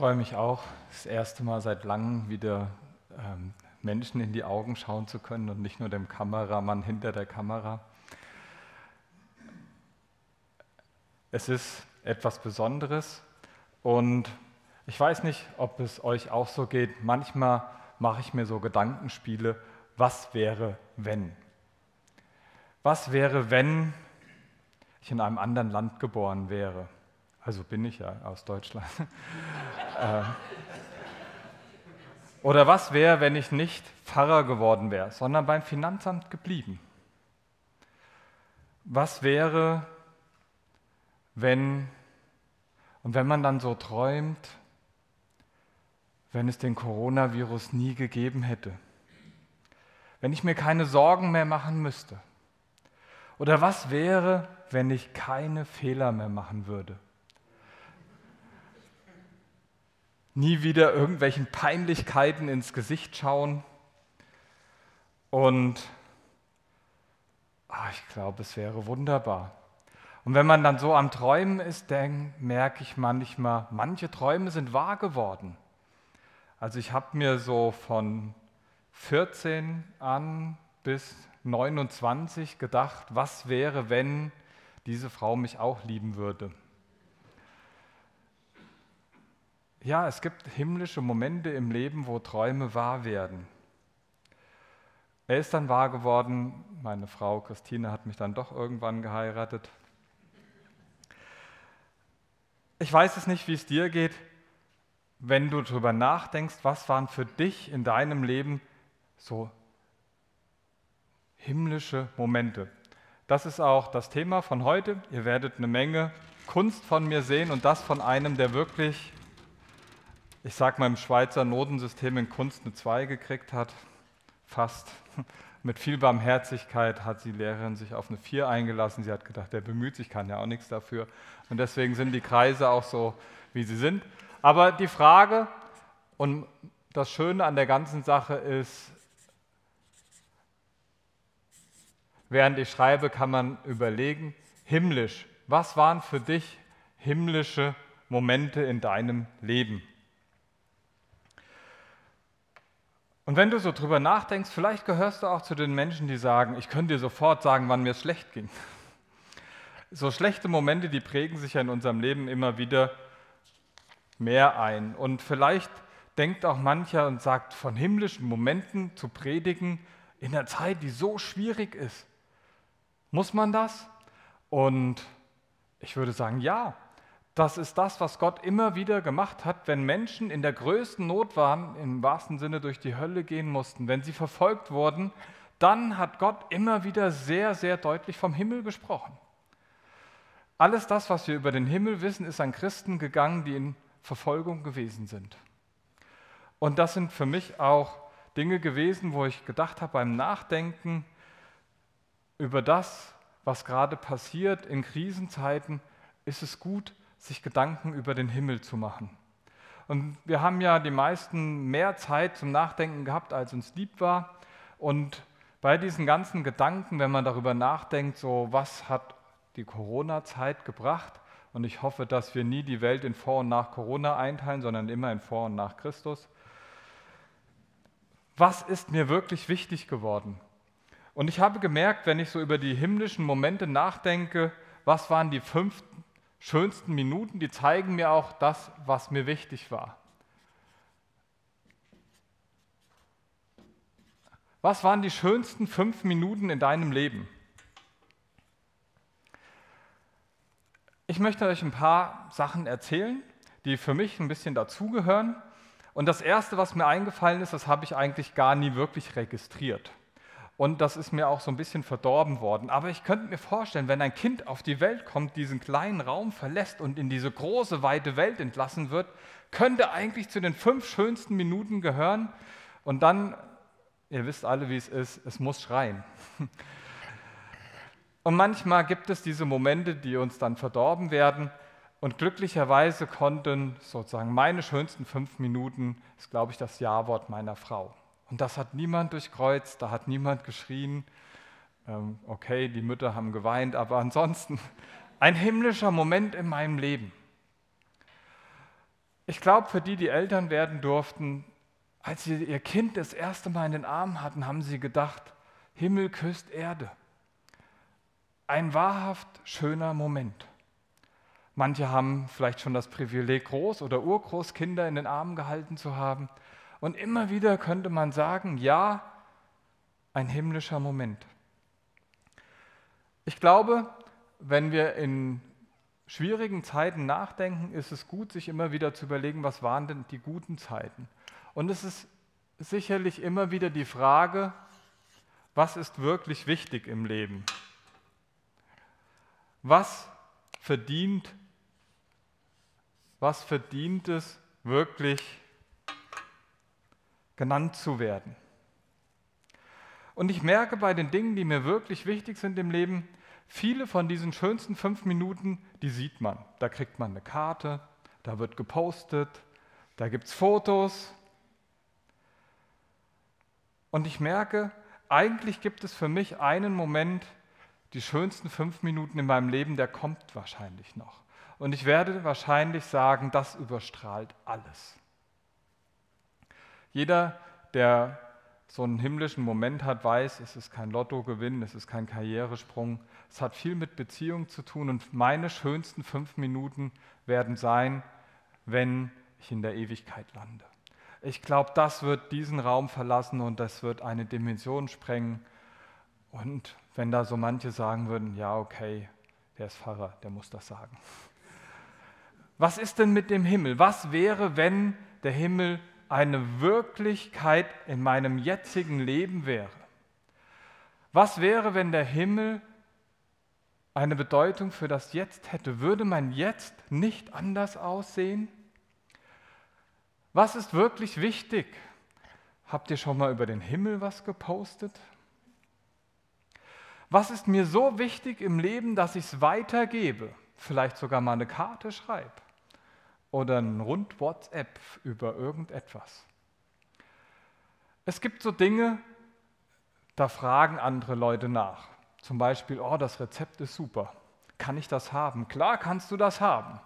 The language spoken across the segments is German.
freue mich auch, das erste Mal seit langem wieder ähm, Menschen in die Augen schauen zu können und nicht nur dem Kameramann hinter der Kamera. Es ist etwas Besonderes und ich weiß nicht, ob es euch auch so geht. Manchmal mache ich mir so Gedankenspiele, was wäre, wenn? Was wäre, wenn ich in einem anderen Land geboren wäre? Also bin ich ja aus Deutschland. Äh, oder was wäre, wenn ich nicht Pfarrer geworden wäre, sondern beim Finanzamt geblieben? Was wäre, wenn, und wenn man dann so träumt, wenn es den Coronavirus nie gegeben hätte? Wenn ich mir keine Sorgen mehr machen müsste? Oder was wäre, wenn ich keine Fehler mehr machen würde? Nie wieder irgendwelchen Peinlichkeiten ins Gesicht schauen. Und ach, ich glaube, es wäre wunderbar. Und wenn man dann so am Träumen ist, dann merke ich manchmal, manche Träume sind wahr geworden. Also ich habe mir so von 14 an bis 29 gedacht, was wäre, wenn diese Frau mich auch lieben würde. Ja, es gibt himmlische Momente im Leben, wo Träume wahr werden. Er ist dann wahr geworden, meine Frau Christine hat mich dann doch irgendwann geheiratet. Ich weiß es nicht, wie es dir geht, wenn du darüber nachdenkst, was waren für dich in deinem Leben so himmlische Momente. Das ist auch das Thema von heute. Ihr werdet eine Menge Kunst von mir sehen und das von einem, der wirklich ich sag mal, im Schweizer Notensystem in Kunst eine 2 gekriegt hat, fast. Mit viel Barmherzigkeit hat die Lehrerin sich auf eine 4 eingelassen. Sie hat gedacht, der bemüht sich, kann ja auch nichts dafür. Und deswegen sind die Kreise auch so, wie sie sind. Aber die Frage und das Schöne an der ganzen Sache ist, während ich schreibe, kann man überlegen, himmlisch, was waren für dich himmlische Momente in deinem Leben? Und wenn du so drüber nachdenkst, vielleicht gehörst du auch zu den Menschen, die sagen, ich könnte dir sofort sagen, wann mir schlecht ging. So schlechte Momente, die prägen sich ja in unserem Leben immer wieder mehr ein. Und vielleicht denkt auch mancher und sagt, von himmlischen Momenten zu predigen in einer Zeit, die so schwierig ist. Muss man das? Und ich würde sagen, ja, das ist das, was Gott immer wieder gemacht hat, wenn Menschen in der größten Not waren, im wahrsten Sinne durch die Hölle gehen mussten, wenn sie verfolgt wurden, dann hat Gott immer wieder sehr, sehr deutlich vom Himmel gesprochen. Alles das, was wir über den Himmel wissen, ist an Christen gegangen, die in Verfolgung gewesen sind. Und das sind für mich auch Dinge gewesen, wo ich gedacht habe beim Nachdenken über das, was gerade passiert in Krisenzeiten, ist es gut, sich Gedanken über den Himmel zu machen. Und wir haben ja die meisten mehr Zeit zum Nachdenken gehabt, als uns lieb war. Und bei diesen ganzen Gedanken, wenn man darüber nachdenkt, so was hat die Corona-Zeit gebracht, und ich hoffe, dass wir nie die Welt in Vor- und nach Corona einteilen, sondern immer in Vor- und nach Christus. Was ist mir wirklich wichtig geworden? Und ich habe gemerkt, wenn ich so über die himmlischen Momente nachdenke, was waren die fünf schönsten Minuten, die zeigen mir auch das, was mir wichtig war. Was waren die schönsten fünf Minuten in deinem Leben? Ich möchte euch ein paar Sachen erzählen, die für mich ein bisschen dazugehören. Und das Erste, was mir eingefallen ist, das habe ich eigentlich gar nie wirklich registriert. Und das ist mir auch so ein bisschen verdorben worden. Aber ich könnte mir vorstellen, wenn ein Kind auf die Welt kommt, diesen kleinen Raum verlässt und in diese große, weite Welt entlassen wird, könnte eigentlich zu den fünf schönsten Minuten gehören. Und dann, ihr wisst alle, wie es ist, es muss schreien. Und manchmal gibt es diese Momente, die uns dann verdorben werden. Und glücklicherweise konnten sozusagen meine schönsten fünf Minuten, ist glaube ich das Ja-Wort meiner Frau. Und das hat niemand durchkreuzt, da hat niemand geschrien. Ähm, okay, die Mütter haben geweint, aber ansonsten ein himmlischer Moment in meinem Leben. Ich glaube, für die, die Eltern werden durften, als sie ihr Kind das erste Mal in den Armen hatten, haben sie gedacht, Himmel küsst Erde. Ein wahrhaft schöner Moment. Manche haben vielleicht schon das Privileg, Groß- oder Urgroßkinder in den Armen gehalten zu haben. Und immer wieder könnte man sagen, ja, ein himmlischer Moment. Ich glaube, wenn wir in schwierigen Zeiten nachdenken, ist es gut, sich immer wieder zu überlegen, was waren denn die guten Zeiten. Und es ist sicherlich immer wieder die Frage, was ist wirklich wichtig im Leben? Was verdient, was verdient es wirklich genannt zu werden? Und ich merke bei den Dingen, die mir wirklich wichtig sind im Leben, viele von diesen schönsten fünf Minuten, die sieht man. Da kriegt man eine Karte, da wird gepostet, da gibt es Fotos. Und ich merke, eigentlich gibt es für mich einen Moment, die schönsten fünf Minuten in meinem Leben, der kommt wahrscheinlich noch. Und ich werde wahrscheinlich sagen, das überstrahlt alles. Jeder, der so einen himmlischen Moment hat, weiß, es ist kein Lottogewinn, es ist kein Karrieresprung. Es hat viel mit Beziehung zu tun und meine schönsten fünf Minuten werden sein, wenn ich in der Ewigkeit lande. Ich glaube, das wird diesen Raum verlassen und das wird eine Dimension sprengen. Und wenn da so manche sagen würden, ja, okay, der ist Pfarrer, der muss das sagen. Was ist denn mit dem Himmel? Was wäre, wenn der Himmel eine Wirklichkeit in meinem jetzigen Leben wäre? Was wäre, wenn der Himmel eine Bedeutung für das Jetzt hätte? Würde mein Jetzt nicht anders aussehen? Was ist wirklich wichtig? Habt ihr schon mal über den Himmel was gepostet? Was ist mir so wichtig im Leben, dass ich es weitergebe? Vielleicht sogar mal eine Karte schreibe oder ein Rund WhatsApp über irgendetwas. Es gibt so Dinge, da fragen andere Leute nach. Zum Beispiel, oh, das Rezept ist super. Kann ich das haben? Klar kannst du das haben.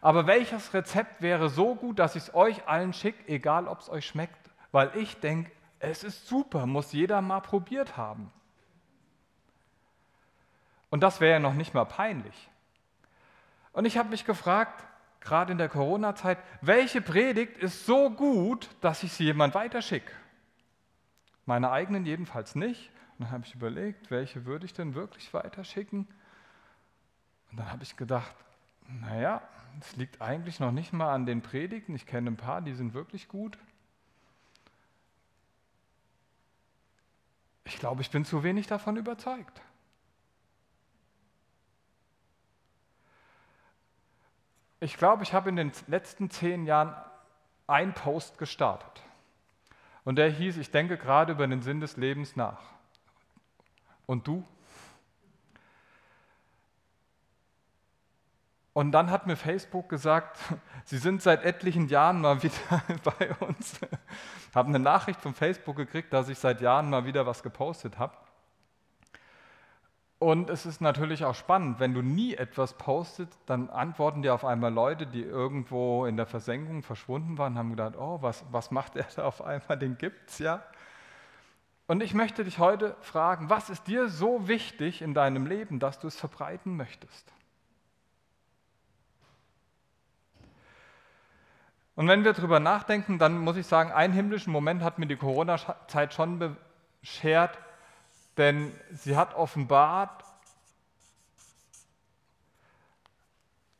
Aber welches Rezept wäre so gut, dass ich es euch allen schicke, egal ob es euch schmeckt? Weil ich denke, es ist super, muss jeder mal probiert haben. Und das wäre ja noch nicht mal peinlich. Und ich habe mich gefragt, gerade in der Corona-Zeit, welche Predigt ist so gut, dass ich sie jemand weiterschicke? Meine eigenen jedenfalls nicht. Und dann habe ich überlegt, welche würde ich denn wirklich weiterschicken? Und dann habe ich gedacht, naja, es liegt eigentlich noch nicht mal an den Predigten. Ich kenne ein paar, die sind wirklich gut. Ich glaube, ich bin zu wenig davon überzeugt. Ich glaube, ich habe in den letzten zehn Jahren einen Post gestartet. Und der hieß, ich denke gerade über den Sinn des Lebens nach. Und du? Und dann hat mir Facebook gesagt, Sie sind seit etlichen Jahren mal wieder bei uns. Habe eine Nachricht von Facebook gekriegt, dass ich seit Jahren mal wieder was gepostet habe. Und es ist natürlich auch spannend, wenn du nie etwas postest, dann antworten dir auf einmal Leute, die irgendwo in der Versenkung verschwunden waren, haben gedacht, oh, was, was macht er da auf einmal, den gibt's ja. Und ich möchte dich heute fragen, was ist dir so wichtig in deinem Leben, dass du es verbreiten möchtest? Und wenn wir darüber nachdenken, dann muss ich sagen, einen himmlischen Moment hat mir die Corona-Zeit schon beschert, denn sie hat offenbart,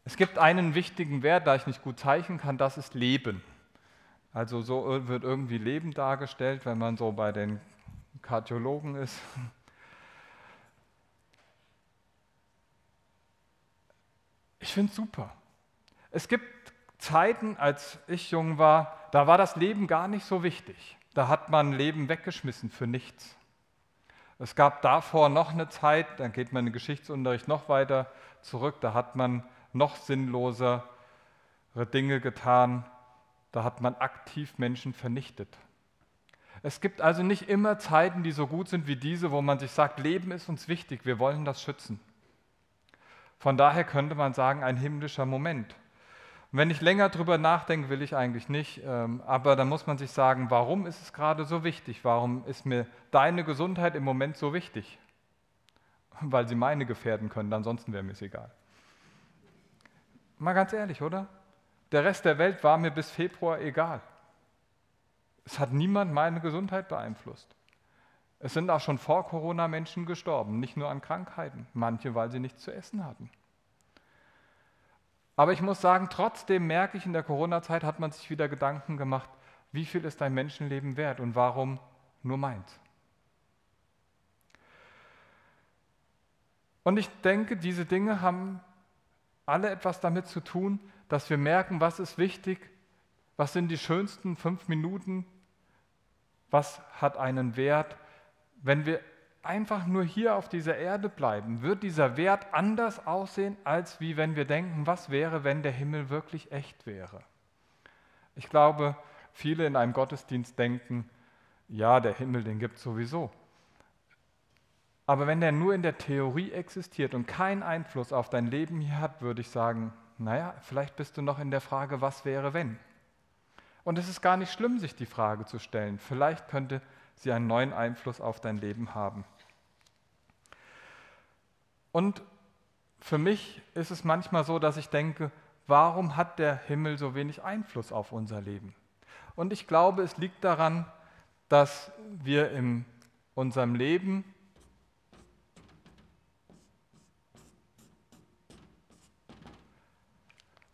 es gibt einen wichtigen Wert, da ich nicht gut zeichnen kann, das ist Leben. Also so wird irgendwie Leben dargestellt, wenn man so bei den Kardiologen ist. Ich finde es super. Es gibt Zeiten, als ich jung war, da war das Leben gar nicht so wichtig. Da hat man Leben weggeschmissen für nichts. Es gab davor noch eine Zeit, dann geht man im Geschichtsunterricht noch weiter zurück, da hat man noch sinnlosere Dinge getan, da hat man aktiv Menschen vernichtet. Es gibt also nicht immer Zeiten, die so gut sind wie diese, wo man sich sagt, Leben ist uns wichtig, wir wollen das schützen. Von daher könnte man sagen, ein himmlischer Moment. Und wenn ich länger drüber nachdenke, will ich eigentlich nicht, ähm, aber dann muss man sich sagen, warum ist es gerade so wichtig? Warum ist mir deine Gesundheit im Moment so wichtig? Weil sie meine gefährden können, ansonsten wäre mir es egal. Mal ganz ehrlich, oder? Der Rest der Welt war mir bis Februar egal. Es hat niemand meine Gesundheit beeinflusst. Es sind auch schon vor Corona Menschen gestorben, nicht nur an Krankheiten, manche, weil sie nichts zu essen hatten. Aber ich muss sagen, trotzdem merke ich, in der Corona-Zeit hat man sich wieder Gedanken gemacht, wie viel ist dein Menschenleben wert und warum nur meins. Und ich denke, diese Dinge haben alle etwas damit zu tun, dass wir merken, was ist wichtig, was sind die schönsten fünf Minuten, was hat einen Wert. Wenn wir einfach nur hier auf dieser Erde bleiben, wird dieser Wert anders aussehen, als wie wenn wir denken, was wäre, wenn der Himmel wirklich echt wäre. Ich glaube, viele in einem Gottesdienst denken, ja, der Himmel, den gibt es sowieso. Aber wenn der nur in der Theorie existiert und keinen Einfluss auf dein Leben hier hat, würde ich sagen, naja, vielleicht bist du noch in der Frage, was wäre wenn? Und es ist gar nicht schlimm, sich die Frage zu stellen. Vielleicht könnte sie einen neuen Einfluss auf dein Leben haben. Und für mich ist es manchmal so, dass ich denke, warum hat der Himmel so wenig Einfluss auf unser Leben? Und ich glaube, es liegt daran, dass wir in unserem Leben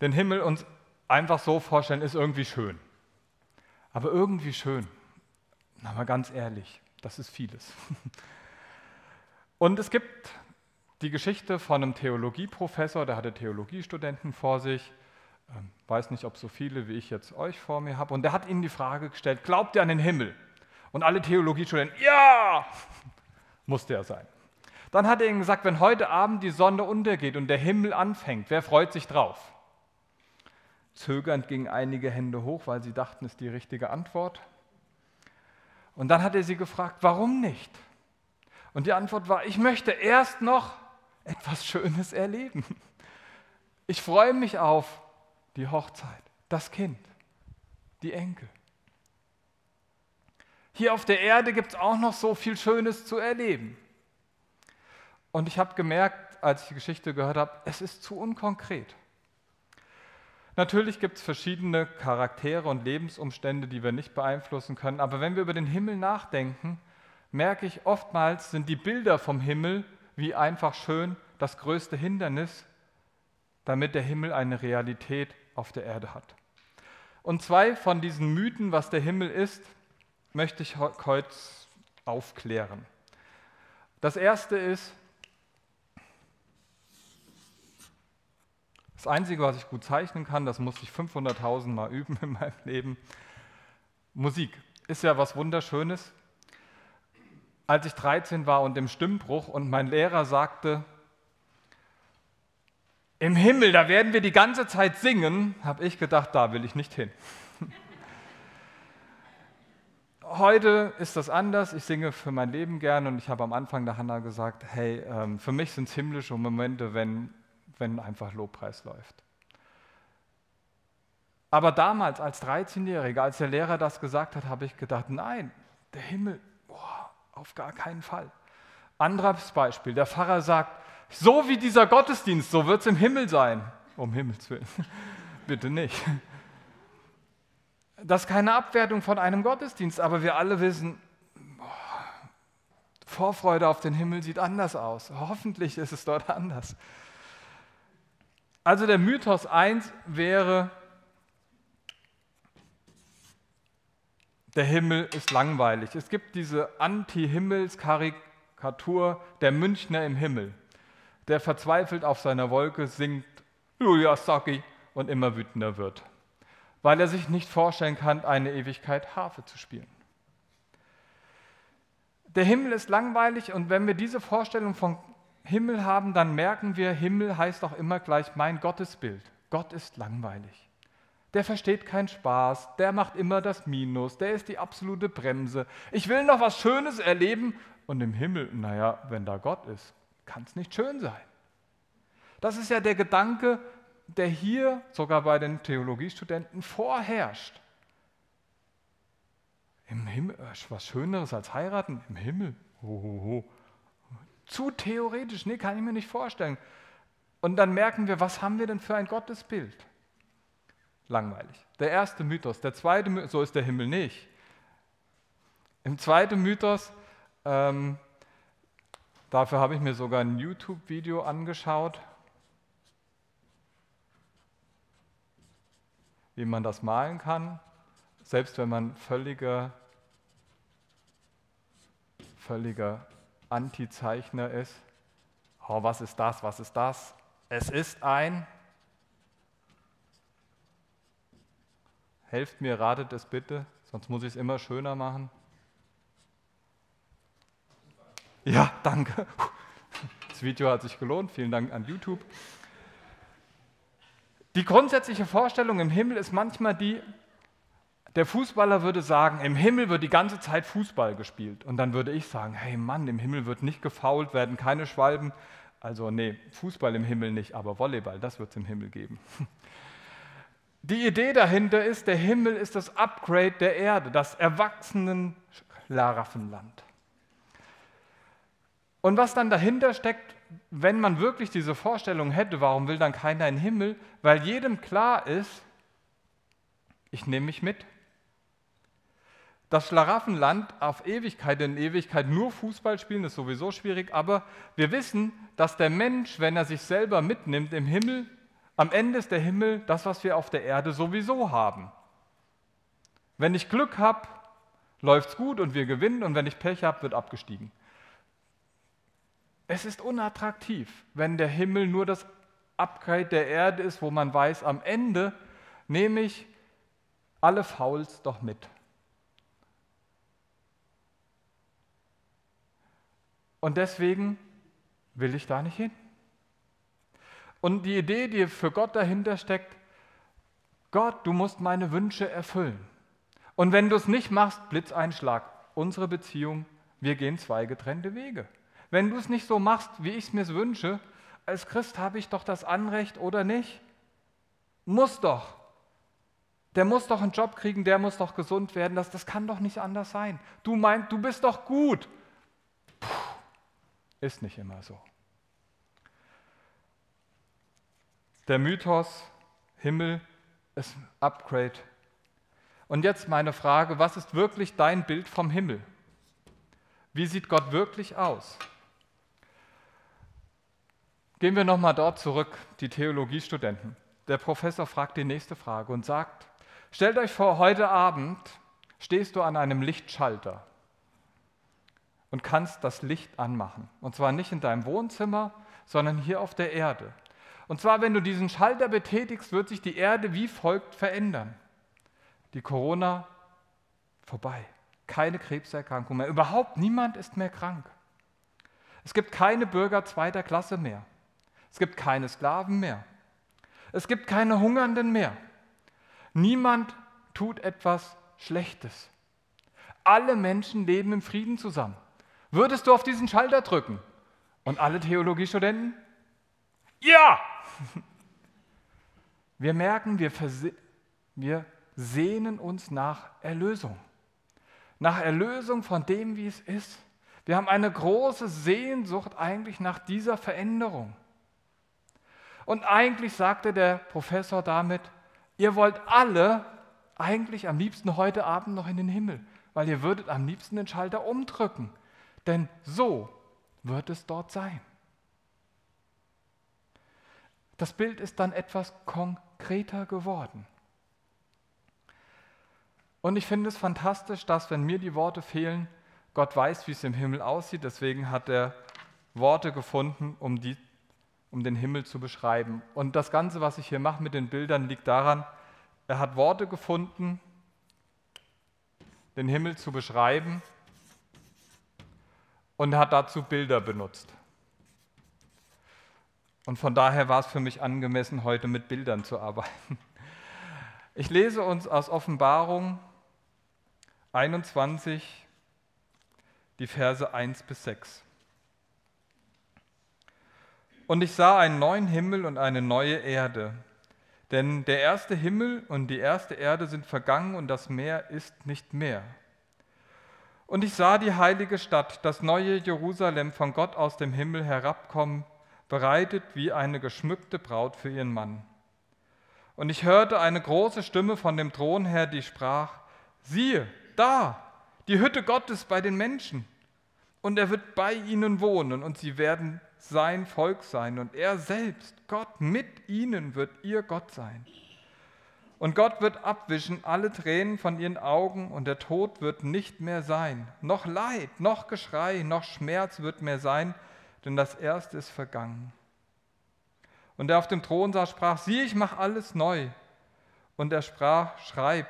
den Himmel uns einfach so vorstellen, ist irgendwie schön. Aber irgendwie schön, na mal ganz ehrlich, das ist vieles. Und es gibt die Geschichte von einem Theologieprofessor, der hatte Theologiestudenten vor sich, ähm, weiß nicht, ob so viele wie ich jetzt euch vor mir habe, und der hat ihnen die Frage gestellt, glaubt ihr an den Himmel? Und alle Theologiestudenten, ja, musste er sein. Dann hat er ihnen gesagt, wenn heute Abend die Sonne untergeht und der Himmel anfängt, wer freut sich drauf? Zögernd gingen einige Hände hoch, weil sie dachten, es ist die richtige Antwort. Und dann hat er sie gefragt, warum nicht? Und die Antwort war, ich möchte erst noch etwas Schönes erleben. Ich freue mich auf die Hochzeit, das Kind, die Enkel. Hier auf der Erde gibt es auch noch so viel Schönes zu erleben. Und ich habe gemerkt, als ich die Geschichte gehört habe, es ist zu unkonkret. Natürlich gibt es verschiedene Charaktere und Lebensumstände, die wir nicht beeinflussen können, aber wenn wir über den Himmel nachdenken, merke ich, oftmals sind die Bilder vom Himmel wie einfach schön das größte Hindernis, damit der Himmel eine Realität auf der Erde hat. Und zwei von diesen Mythen, was der Himmel ist, möchte ich heute aufklären. Das erste ist, das Einzige, was ich gut zeichnen kann, das muss ich 500.000 Mal üben in meinem Leben. Musik ist ja was Wunderschönes als ich 13 war und im Stimmbruch und mein Lehrer sagte, im Himmel, da werden wir die ganze Zeit singen, habe ich gedacht, da will ich nicht hin. Heute ist das anders. Ich singe für mein Leben gern und ich habe am Anfang der Hanna gesagt, hey, ähm, für mich sind es himmlische Momente, wenn, wenn einfach Lobpreis läuft. Aber damals als 13-Jähriger, als der Lehrer das gesagt hat, habe ich gedacht, nein, der Himmel, auf gar keinen Fall. Anderes Beispiel, der Pfarrer sagt, so wie dieser Gottesdienst, so wird es im Himmel sein. Um Himmels Willen, bitte nicht. Das ist keine Abwertung von einem Gottesdienst, aber wir alle wissen, Vorfreude auf den Himmel sieht anders aus. Hoffentlich ist es dort anders. Also der Mythos 1 wäre, der Himmel ist langweilig. Es gibt diese Anti-Himmels-Karikatur der Münchner im Himmel, der verzweifelt auf seiner Wolke singt Julia Saki und immer wütender wird, weil er sich nicht vorstellen kann, eine Ewigkeit Harfe zu spielen. Der Himmel ist langweilig und wenn wir diese Vorstellung von Himmel haben, dann merken wir, Himmel heißt auch immer gleich mein Gottesbild. Gott ist langweilig der versteht keinen Spaß, der macht immer das Minus, der ist die absolute Bremse. Ich will noch was Schönes erleben und im Himmel, naja, wenn da Gott ist, kann es nicht schön sein. Das ist ja der Gedanke der hier sogar bei den Theologiestudenten vorherrscht. Im Himmel, äh, was Schöneres als heiraten? Im Himmel. Hohoho. Zu theoretisch, nee, kann ich mir nicht vorstellen. Und dann merken wir, was haben wir denn für ein Gottesbild? Langweilig. Der erste Mythos. Der zweite Mythos, so ist der Himmel nicht. Im zweiten Mythos, ähm, dafür habe ich mir sogar ein YouTube-Video angeschaut, wie man das malen kann, selbst wenn man völliger, völliger Antizeichner ist. Oh, was ist das? Was ist das? Es ist ein. Helft mir, ratet es bitte, sonst muss ich es immer schöner machen. Ja, danke. Das Video hat sich gelohnt. Vielen Dank an YouTube. Die grundsätzliche Vorstellung im Himmel ist manchmal die, der Fußballer würde sagen, im Himmel wird die ganze Zeit Fußball gespielt. Und dann würde ich sagen, hey Mann, im Himmel wird nicht gefault, werden keine Schwalben. Also nee, Fußball im Himmel nicht, aber Volleyball, das wird es im Himmel geben. Die Idee dahinter ist, der Himmel ist das Upgrade der Erde, das erwachsenen Laraffenland. Und was dann dahinter steckt, wenn man wirklich diese Vorstellung hätte, warum will dann keiner in den Himmel? Weil jedem klar ist, ich nehme mich mit. Das Schlaraffenland auf Ewigkeit in Ewigkeit nur Fußball spielen ist sowieso schwierig, aber wir wissen, dass der Mensch, wenn er sich selber mitnimmt im Himmel, am Ende ist der Himmel das, was wir auf der Erde sowieso haben. Wenn ich Glück habe, läuft es gut und wir gewinnen und wenn ich Pech habe, wird abgestiegen. Es ist unattraktiv, wenn der Himmel nur das Upgrade der Erde ist, wo man weiß, am Ende nehme ich alle Fouls doch mit. Und deswegen will ich da nicht hin. Und die Idee, die für Gott dahinter steckt, Gott, du musst meine Wünsche erfüllen. Und wenn du es nicht machst, Blitzeinschlag, unsere Beziehung, wir gehen zwei getrennte Wege. Wenn du es nicht so machst, wie ich es mir wünsche, als Christ habe ich doch das Anrecht oder nicht? Muss doch. Der muss doch einen Job kriegen, der muss doch gesund werden. Das, das kann doch nicht anders sein. Du meinst, du bist doch gut. Puh, ist nicht immer so. Der Mythos Himmel ist Upgrade. Und jetzt meine Frage, was ist wirklich dein Bild vom Himmel? Wie sieht Gott wirklich aus? Gehen wir nochmal dort zurück, die Theologiestudenten. Der Professor fragt die nächste Frage und sagt, stellt euch vor, heute Abend stehst du an einem Lichtschalter und kannst das Licht anmachen. Und zwar nicht in deinem Wohnzimmer, sondern hier auf der Erde. Und zwar, wenn du diesen Schalter betätigst, wird sich die Erde wie folgt verändern. Die Corona vorbei. Keine Krebserkrankung mehr. Überhaupt niemand ist mehr krank. Es gibt keine Bürger zweiter Klasse mehr. Es gibt keine Sklaven mehr. Es gibt keine Hungernden mehr. Niemand tut etwas Schlechtes. Alle Menschen leben im Frieden zusammen. Würdest du auf diesen Schalter drücken? Und alle Theologiestudenten? Ja! Wir merken, wir, wir sehnen uns nach Erlösung. Nach Erlösung von dem, wie es ist. Wir haben eine große Sehnsucht eigentlich nach dieser Veränderung. Und eigentlich sagte der Professor damit, ihr wollt alle eigentlich am liebsten heute Abend noch in den Himmel, weil ihr würdet am liebsten den Schalter umdrücken. Denn so wird es dort sein. Das Bild ist dann etwas konkreter geworden. Und ich finde es fantastisch, dass, wenn mir die Worte fehlen, Gott weiß, wie es im Himmel aussieht. Deswegen hat er Worte gefunden, um die um den Himmel zu beschreiben. Und das Ganze, was ich hier mache mit den Bildern, liegt daran, er hat Worte gefunden, den Himmel zu beschreiben und hat dazu Bilder benutzt. Und von daher war es für mich angemessen, heute mit Bildern zu arbeiten. Ich lese uns aus Offenbarung 21 die Verse 1 bis 6. Und ich sah einen neuen Himmel und eine neue Erde, Denn der erste Himmel und die erste Erde sind vergangen und das Meer ist nicht mehr. Und ich sah die heilige Stadt, das neue Jerusalem von Gott aus dem Himmel herabkommen, bereitet wie eine geschmückte Braut für ihren Mann. Und ich hörte eine große Stimme von dem Thron her, die sprach, siehe, da, die Hütte Gottes bei den Menschen. Und er wird bei ihnen wohnen und sie werden sein Volk sein. Und er selbst, Gott mit ihnen, wird ihr Gott sein. Und Gott wird abwischen alle Tränen von ihren Augen und der Tod wird nicht mehr sein. Noch Leid, noch Geschrei, noch Schmerz wird mehr sein, denn das Erste ist vergangen. Und der auf dem Thron saß, sprach, sieh, ich mache alles neu. Und er sprach, schreib,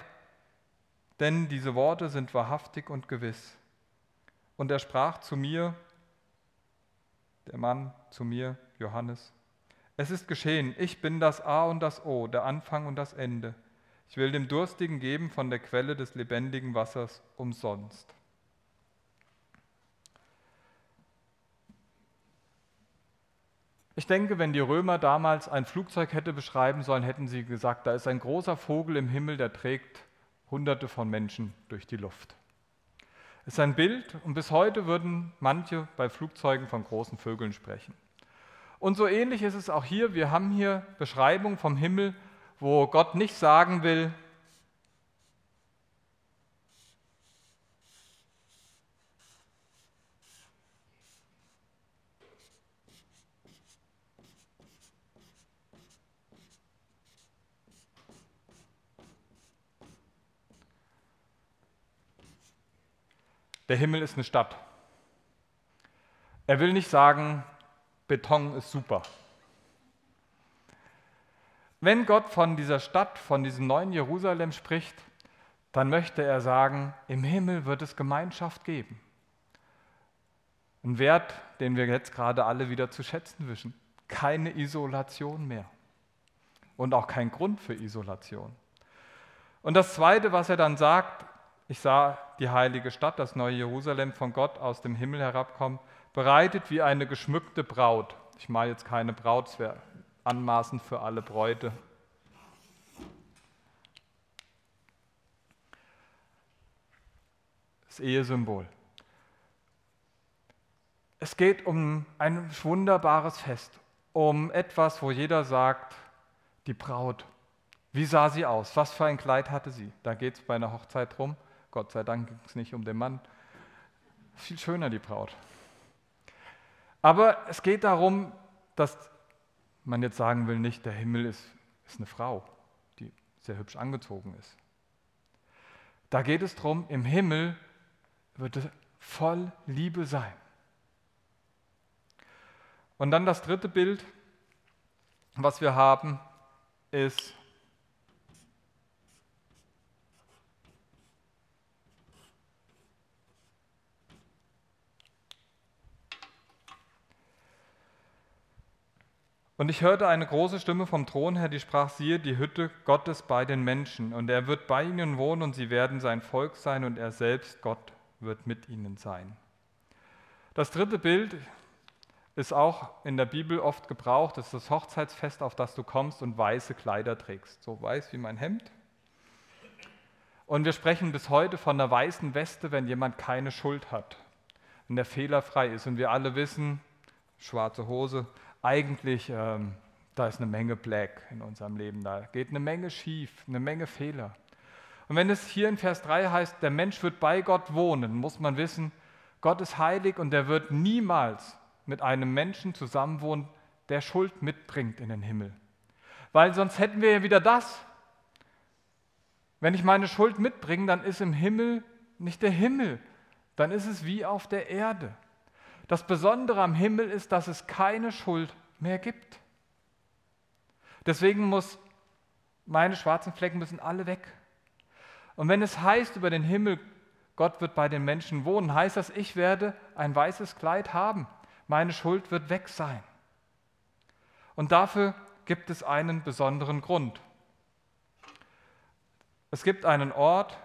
denn diese Worte sind wahrhaftig und gewiss. Und er sprach zu mir, der Mann zu mir, Johannes, es ist geschehen, ich bin das A und das O, der Anfang und das Ende. Ich will dem Durstigen geben von der Quelle des lebendigen Wassers umsonst. Ich denke, wenn die Römer damals ein Flugzeug hätte beschreiben sollen, hätten sie gesagt, da ist ein großer Vogel im Himmel, der trägt Hunderte von Menschen durch die Luft. Es ist ein Bild und bis heute würden manche bei Flugzeugen von großen Vögeln sprechen. Und so ähnlich ist es auch hier. Wir haben hier Beschreibung vom Himmel wo Gott nicht sagen will, der Himmel ist eine Stadt. Er will nicht sagen, Beton ist super. Wenn Gott von dieser Stadt, von diesem neuen Jerusalem spricht, dann möchte er sagen, im Himmel wird es Gemeinschaft geben. Ein Wert, den wir jetzt gerade alle wieder zu schätzen wissen. Keine Isolation mehr. Und auch kein Grund für Isolation. Und das Zweite, was er dann sagt, ich sah die heilige Stadt, das neue Jerusalem von Gott aus dem Himmel herabkommen, bereitet wie eine geschmückte Braut. Ich meine jetzt keine Braut, es wäre anmaßend für alle Bräute. Das Ehesymbol. Es geht um ein wunderbares Fest, um etwas, wo jeder sagt, die Braut, wie sah sie aus? Was für ein Kleid hatte sie? Da geht es bei einer Hochzeit drum. Gott sei Dank ging es nicht um den Mann. Viel schöner die Braut. Aber es geht darum, dass man jetzt sagen will, nicht, der Himmel ist, ist eine Frau, die sehr hübsch angezogen ist. Da geht es darum, im Himmel wird es voll Liebe sein. Und dann das dritte Bild, was wir haben, ist Und ich hörte eine große Stimme vom Thron her, die sprach, siehe, die Hütte Gottes bei den Menschen. Und er wird bei ihnen wohnen und sie werden sein Volk sein und er selbst, Gott, wird mit ihnen sein. Das dritte Bild ist auch in der Bibel oft gebraucht. Das ist das Hochzeitsfest, auf das du kommst und weiße Kleider trägst. So weiß wie mein Hemd. Und wir sprechen bis heute von der weißen Weste, wenn jemand keine Schuld hat, wenn der fehlerfrei ist. Und wir alle wissen, schwarze Hose, eigentlich, ähm, da ist eine Menge Black in unserem Leben, da geht eine Menge schief, eine Menge Fehler. Und wenn es hier in Vers 3 heißt, der Mensch wird bei Gott wohnen, muss man wissen, Gott ist heilig und er wird niemals mit einem Menschen zusammenwohnen, der Schuld mitbringt in den Himmel. Weil sonst hätten wir ja wieder das. Wenn ich meine Schuld mitbringe, dann ist im Himmel nicht der Himmel, dann ist es wie auf der Erde. Das Besondere am Himmel ist, dass es keine Schuld mehr gibt. Deswegen muss meine schwarzen Flecken müssen alle weg. Und wenn es heißt über den Himmel, Gott wird bei den Menschen wohnen, heißt das, ich werde ein weißes Kleid haben. Meine Schuld wird weg sein. Und dafür gibt es einen besonderen Grund. Es gibt einen Ort,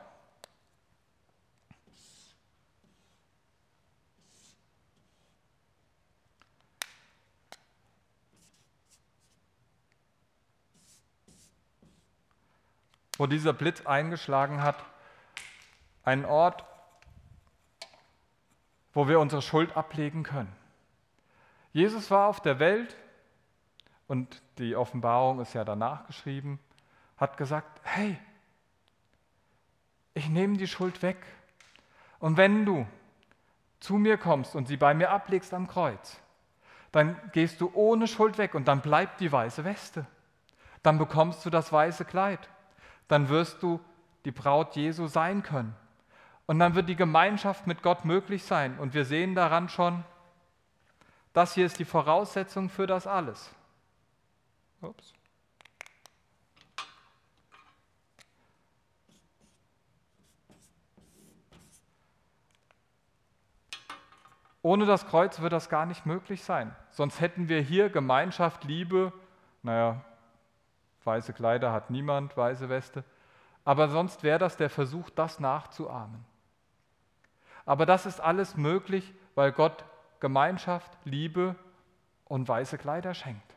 wo dieser Blitz eingeschlagen hat, ein Ort, wo wir unsere Schuld ablegen können. Jesus war auf der Welt und die Offenbarung ist ja danach geschrieben, hat gesagt, hey, ich nehme die Schuld weg. Und wenn du zu mir kommst und sie bei mir ablegst am Kreuz, dann gehst du ohne Schuld weg und dann bleibt die weiße Weste. Dann bekommst du das weiße Kleid. Dann wirst du die Braut Jesu sein können. Und dann wird die Gemeinschaft mit Gott möglich sein. Und wir sehen daran schon, das hier ist die Voraussetzung für das alles. Ups. Ohne das Kreuz wird das gar nicht möglich sein. Sonst hätten wir hier Gemeinschaft, Liebe, naja, weiße Kleider hat niemand, weiße Weste, aber sonst wäre das der Versuch, das nachzuahmen. Aber das ist alles möglich, weil Gott Gemeinschaft, Liebe und weiße Kleider schenkt.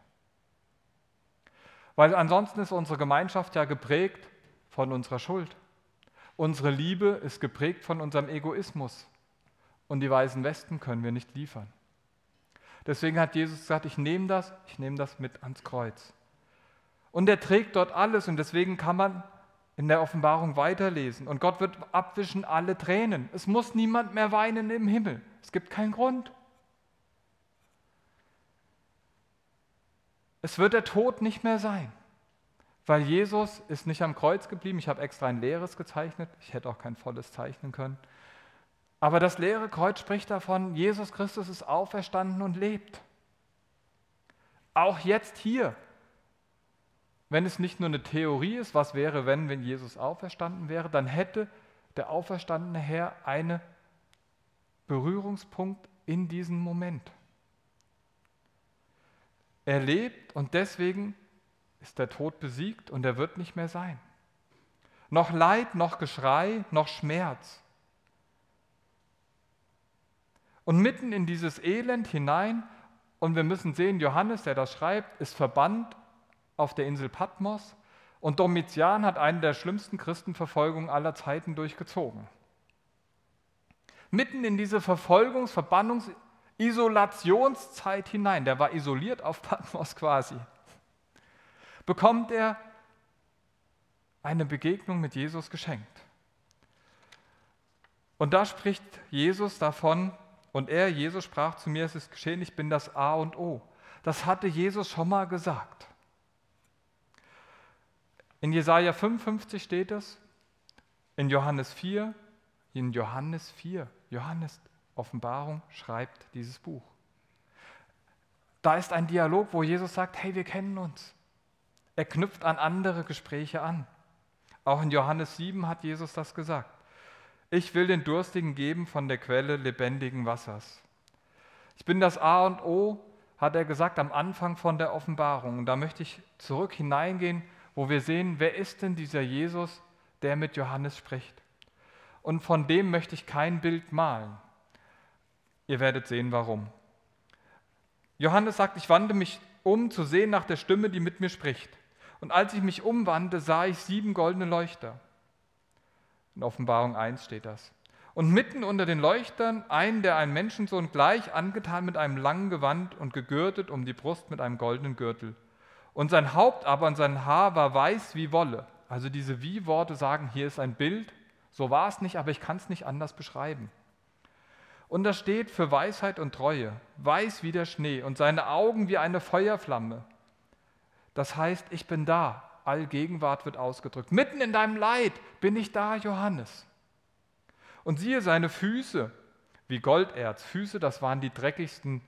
Weil ansonsten ist unsere Gemeinschaft ja geprägt von unserer Schuld. Unsere Liebe ist geprägt von unserem Egoismus und die weißen Westen können wir nicht liefern. Deswegen hat Jesus gesagt, ich nehme das, ich nehme das mit ans Kreuz. Und er trägt dort alles und deswegen kann man in der Offenbarung weiterlesen. Und Gott wird abwischen alle Tränen. Es muss niemand mehr weinen im Himmel. Es gibt keinen Grund. Es wird der Tod nicht mehr sein, weil Jesus ist nicht am Kreuz geblieben. Ich habe extra ein leeres gezeichnet. Ich hätte auch kein volles zeichnen können. Aber das leere Kreuz spricht davon, Jesus Christus ist auferstanden und lebt. Auch jetzt hier, wenn es nicht nur eine Theorie ist, was wäre, wenn, wenn Jesus auferstanden wäre, dann hätte der auferstandene Herr einen Berührungspunkt in diesem Moment. Er lebt und deswegen ist der Tod besiegt und er wird nicht mehr sein. Noch Leid, noch Geschrei, noch Schmerz. Und mitten in dieses Elend hinein, und wir müssen sehen, Johannes, der das schreibt, ist verbannt auf der Insel Patmos und Domitian hat eine der schlimmsten Christenverfolgungen aller Zeiten durchgezogen. Mitten in diese Verfolgungs-, Verbannungs-, Isolationszeit hinein, der war isoliert auf Patmos quasi, bekommt er eine Begegnung mit Jesus geschenkt. Und da spricht Jesus davon, und er, Jesus, sprach zu mir, es ist geschehen, ich bin das A und O. Das hatte Jesus schon mal gesagt. In Jesaja 55 steht es, in Johannes 4, in Johannes 4, Johannes Offenbarung schreibt dieses Buch. Da ist ein Dialog, wo Jesus sagt, hey, wir kennen uns. Er knüpft an andere Gespräche an. Auch in Johannes 7 hat Jesus das gesagt. Ich will den Durstigen geben von der Quelle lebendigen Wassers. Ich bin das A und O, hat er gesagt am Anfang von der Offenbarung. Und da möchte ich zurück hineingehen, wo wir sehen, wer ist denn dieser Jesus, der mit Johannes spricht. Und von dem möchte ich kein Bild malen. Ihr werdet sehen, warum. Johannes sagt, ich wandte mich um zu sehen nach der Stimme, die mit mir spricht. Und als ich mich umwandte, sah ich sieben goldene Leuchter. In Offenbarung 1 steht das. Und mitten unter den Leuchtern einen, der einem Menschensohn gleich angetan mit einem langen Gewand und gegürtet um die Brust mit einem goldenen Gürtel. Und sein Haupt aber und sein Haar war weiß wie Wolle. Also diese Wie-Worte sagen, hier ist ein Bild. So war es nicht, aber ich kann es nicht anders beschreiben. Und das steht für Weisheit und Treue, weiß wie der Schnee und seine Augen wie eine Feuerflamme. Das heißt, ich bin da, Allgegenwart wird ausgedrückt. Mitten in deinem Leid bin ich da, Johannes. Und siehe seine Füße wie Golderz. Füße, das waren die dreckigsten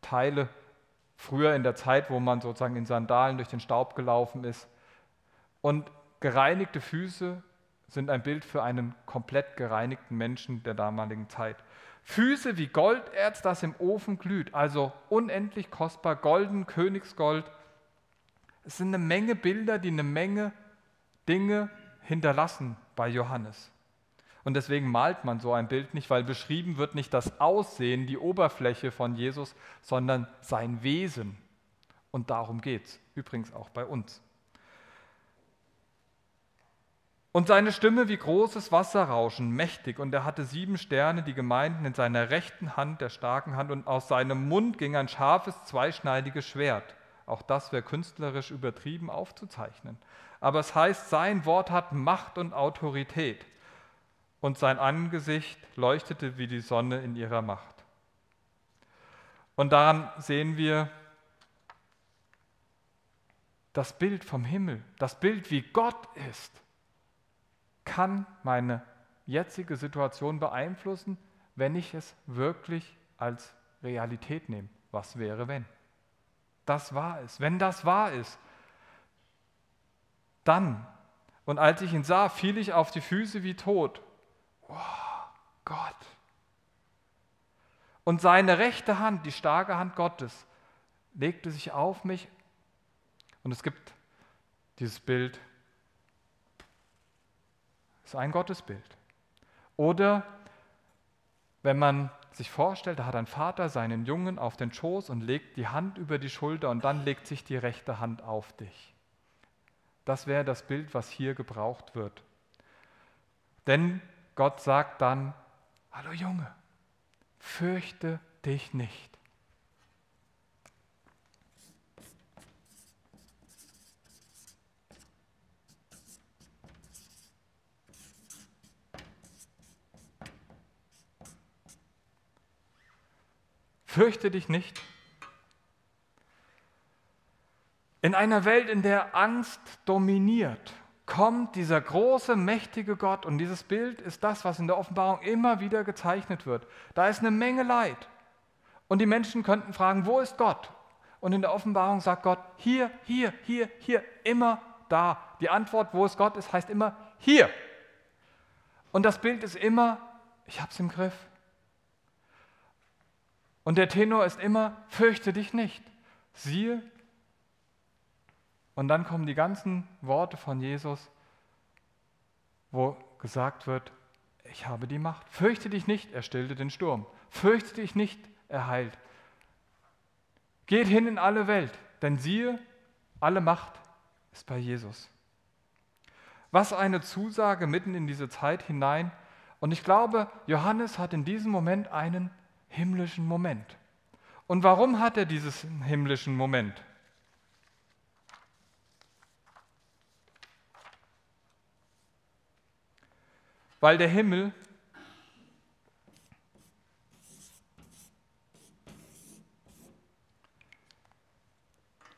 Teile früher in der Zeit, wo man sozusagen in Sandalen durch den Staub gelaufen ist. Und gereinigte Füße sind ein Bild für einen komplett gereinigten Menschen der damaligen Zeit. Füße wie Golderz, das im Ofen glüht, also unendlich kostbar, golden Königsgold, es sind eine Menge Bilder, die eine Menge Dinge hinterlassen bei Johannes. Und deswegen malt man so ein Bild nicht, weil beschrieben wird nicht das Aussehen, die Oberfläche von Jesus, sondern sein Wesen. Und darum geht es. Übrigens auch bei uns. Und seine Stimme wie großes Wasserrauschen, mächtig, und er hatte sieben Sterne, die Gemeinden in seiner rechten Hand, der starken Hand, und aus seinem Mund ging ein scharfes, zweischneidiges Schwert. Auch das wäre künstlerisch übertrieben aufzuzeichnen. Aber es heißt, sein Wort hat Macht und Autorität, und sein Angesicht leuchtete wie die Sonne in ihrer Macht. Und daran sehen wir das Bild vom Himmel, das Bild, wie Gott ist kann meine jetzige Situation beeinflussen, wenn ich es wirklich als Realität nehme. Was wäre, wenn? Das war es. Wenn das wahr ist, dann, und als ich ihn sah, fiel ich auf die Füße wie tot. Oh, Gott. Und seine rechte Hand, die starke Hand Gottes, legte sich auf mich. Und es gibt dieses Bild ist ein Gottesbild. Oder wenn man sich vorstellt, da hat ein Vater seinen Jungen auf den Schoß und legt die Hand über die Schulter und dann legt sich die rechte Hand auf dich. Das wäre das Bild, was hier gebraucht wird. Denn Gott sagt dann, hallo Junge, fürchte dich nicht. Fürchte dich nicht. In einer Welt, in der Angst dominiert, kommt dieser große, mächtige Gott und dieses Bild ist das, was in der Offenbarung immer wieder gezeichnet wird. Da ist eine Menge Leid. Und die Menschen könnten fragen, wo ist Gott? Und in der Offenbarung sagt Gott, hier, hier, hier, hier, immer da. Die Antwort, wo es Gott ist, heißt immer hier. Und das Bild ist immer, ich habe es im Griff. Und der Tenor ist immer, fürchte dich nicht. Siehe. Und dann kommen die ganzen Worte von Jesus, wo gesagt wird, ich habe die Macht. Fürchte dich nicht, er stillte den Sturm. Fürchte dich nicht, er heilt. Geht hin in alle Welt, denn siehe, alle Macht ist bei Jesus. Was eine Zusage mitten in diese Zeit hinein. Und ich glaube, Johannes hat in diesem Moment einen himmlischen Moment. Und warum hat er diesen himmlischen Moment? Weil der Himmel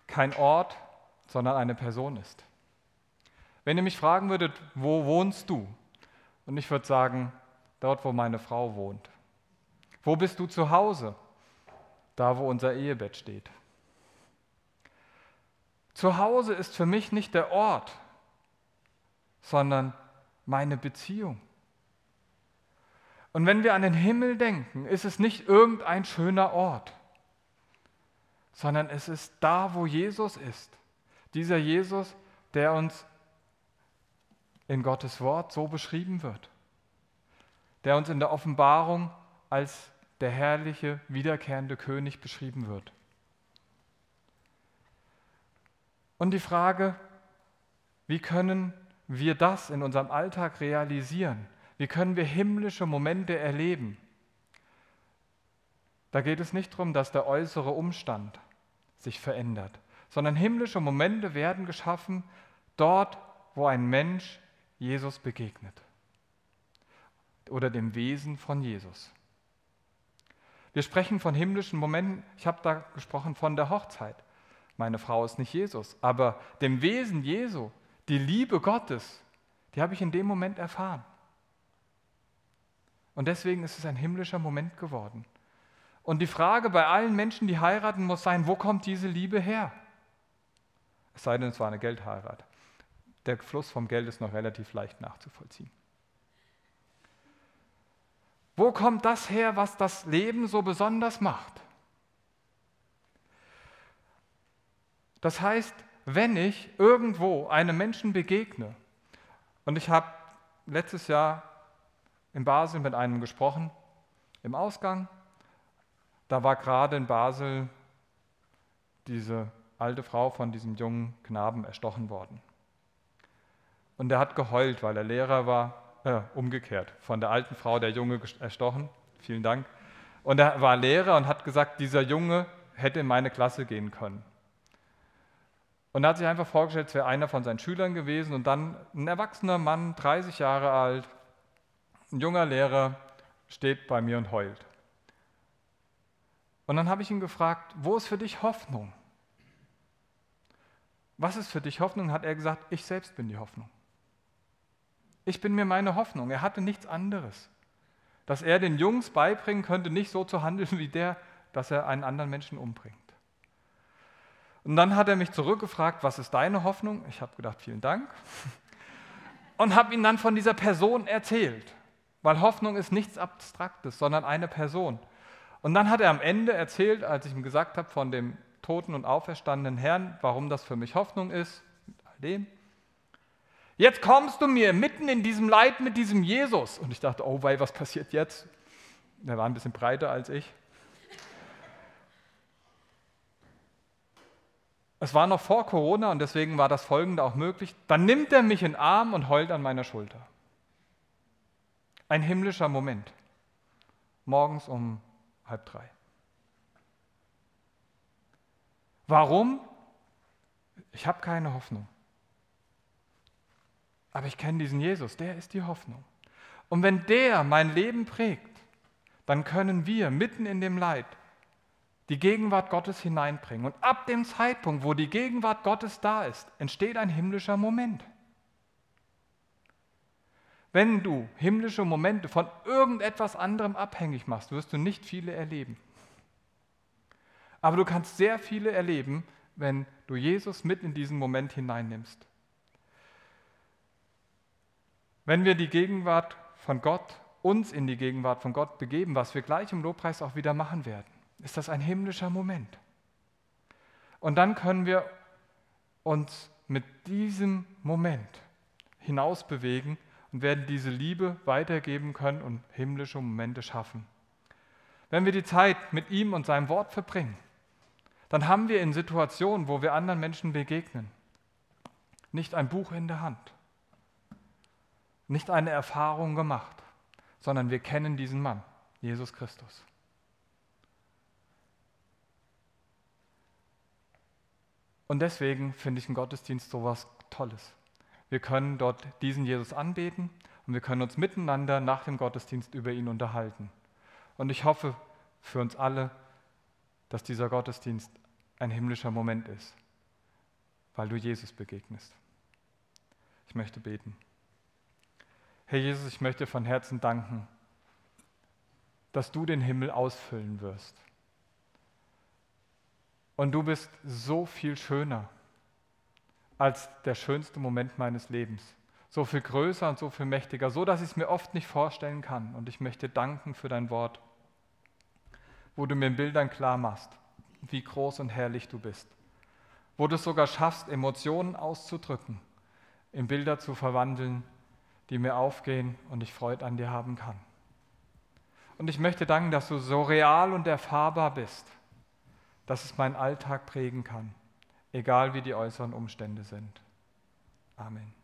kein Ort, sondern eine Person ist. Wenn ihr mich fragen würdet, wo wohnst du? Und ich würde sagen, dort, wo meine Frau wohnt. Wo bist du zu Hause? Da, wo unser Ehebett steht. Zu Hause ist für mich nicht der Ort, sondern meine Beziehung. Und wenn wir an den Himmel denken, ist es nicht irgendein schöner Ort, sondern es ist da, wo Jesus ist. Dieser Jesus, der uns in Gottes Wort so beschrieben wird, der uns in der Offenbarung als der herrliche, wiederkehrende König beschrieben wird. Und die Frage, wie können wir das in unserem Alltag realisieren? Wie können wir himmlische Momente erleben? Da geht es nicht darum, dass der äußere Umstand sich verändert, sondern himmlische Momente werden geschaffen dort, wo ein Mensch Jesus begegnet oder dem Wesen von Jesus. Wir sprechen von himmlischen Momenten. Ich habe da gesprochen von der Hochzeit. Meine Frau ist nicht Jesus, aber dem Wesen Jesu, die Liebe Gottes, die habe ich in dem Moment erfahren. Und deswegen ist es ein himmlischer Moment geworden. Und die Frage bei allen Menschen, die heiraten, muss sein, wo kommt diese Liebe her? Es sei denn, es war eine Geldheirat. Der Fluss vom Geld ist noch relativ leicht nachzuvollziehen. Wo kommt das her, was das Leben so besonders macht? Das heißt, wenn ich irgendwo einem Menschen begegne, und ich habe letztes Jahr in Basel mit einem gesprochen, im Ausgang, da war gerade in Basel diese alte Frau von diesem jungen Knaben erstochen worden. und der hat geheult, weil er Lehrer war, äh, umgekehrt, von der alten Frau der Junge erstochen. Vielen Dank. Und er war Lehrer und hat gesagt, dieser Junge hätte in meine Klasse gehen können. Und er hat sich einfach vorgestellt, es wäre einer von seinen Schülern gewesen und dann ein erwachsener Mann, 30 Jahre alt, ein junger Lehrer, steht bei mir und heult. Und dann habe ich ihn gefragt, wo ist für dich Hoffnung? Was ist für dich Hoffnung? Hat er gesagt, ich selbst bin die Hoffnung. Ich bin mir meine Hoffnung. Er hatte nichts anderes. Dass er den Jungs beibringen könnte, nicht so zu handeln wie der, dass er einen anderen Menschen umbringt. Und dann hat er mich zurückgefragt, was ist deine Hoffnung? Ich habe gedacht, vielen Dank. Und habe ihm dann von dieser Person erzählt. Weil Hoffnung ist nichts Abstraktes, sondern eine Person. Und dann hat er am Ende erzählt, als ich ihm gesagt habe von dem toten und auferstandenen Herrn, warum das für mich Hoffnung ist, mit all dem. Jetzt kommst du mir mitten in diesem Leid mit diesem Jesus. Und ich dachte, oh wei, was passiert jetzt? Der war ein bisschen breiter als ich. Es war noch vor Corona und deswegen war das Folgende auch möglich. Dann nimmt er mich in den Arm und heult an meiner Schulter. Ein himmlischer Moment. Morgens um halb drei. Warum? Ich habe keine Hoffnung. Aber ich kenne diesen Jesus, der ist die Hoffnung. Und wenn der mein Leben prägt, dann können wir mitten in dem Leid die Gegenwart Gottes hineinbringen. Und ab dem Zeitpunkt, wo die Gegenwart Gottes da ist, entsteht ein himmlischer Moment. Wenn du himmlische Momente von irgendetwas anderem abhängig machst, wirst du nicht viele erleben. Aber du kannst sehr viele erleben, wenn du Jesus mit in diesen Moment hineinnimmst. Wenn wir die Gegenwart von Gott, uns in die Gegenwart von Gott begeben, was wir gleich im Lobpreis auch wieder machen werden, ist das ein himmlischer Moment. Und dann können wir uns mit diesem Moment hinausbewegen und werden diese Liebe weitergeben können und himmlische Momente schaffen. Wenn wir die Zeit mit ihm und seinem Wort verbringen, dann haben wir in Situationen, wo wir anderen Menschen begegnen, nicht ein Buch in der Hand, nicht eine Erfahrung gemacht, sondern wir kennen diesen Mann, Jesus Christus. Und deswegen finde ich einen Gottesdienst so was Tolles. Wir können dort diesen Jesus anbeten und wir können uns miteinander nach dem Gottesdienst über ihn unterhalten. Und ich hoffe für uns alle, dass dieser Gottesdienst ein himmlischer Moment ist, weil du Jesus begegnest. Ich möchte beten. Herr Jesus, ich möchte von Herzen danken, dass du den Himmel ausfüllen wirst. Und du bist so viel schöner als der schönste Moment meines Lebens. So viel größer und so viel mächtiger, so dass ich es mir oft nicht vorstellen kann. Und ich möchte danken für dein Wort, wo du mir in Bildern klar machst, wie groß und herrlich du bist. Wo du es sogar schaffst, Emotionen auszudrücken, in Bilder zu verwandeln, die mir aufgehen und ich Freude an dir haben kann. Und ich möchte danken, dass du so real und erfahrbar bist, dass es meinen Alltag prägen kann egal wie die äußeren Umstände sind. Amen.